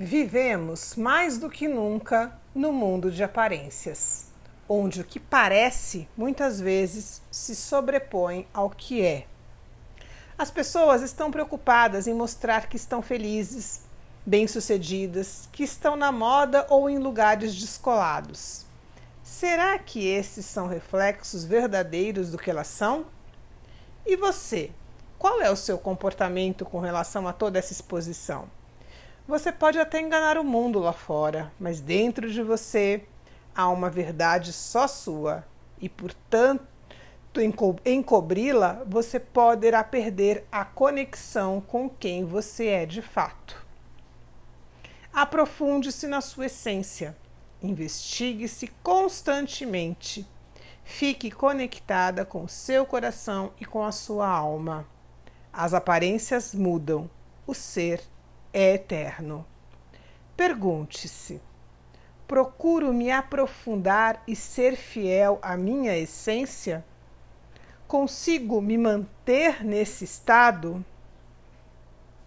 Vivemos mais do que nunca no mundo de aparências, onde o que parece muitas vezes se sobrepõe ao que é. As pessoas estão preocupadas em mostrar que estão felizes, bem-sucedidas, que estão na moda ou em lugares descolados. Será que esses são reflexos verdadeiros do que elas são? E você? Qual é o seu comportamento com relação a toda essa exposição? Você pode até enganar o mundo lá fora, mas dentro de você há uma verdade só sua e, portanto, encobri-la, você poderá perder a conexão com quem você é de fato. Aprofunde-se na sua essência, investigue-se constantemente, fique conectada com o seu coração e com a sua alma. As aparências mudam, o ser é eterno. Pergunte-se: procuro me aprofundar e ser fiel à minha essência? Consigo me manter nesse estado?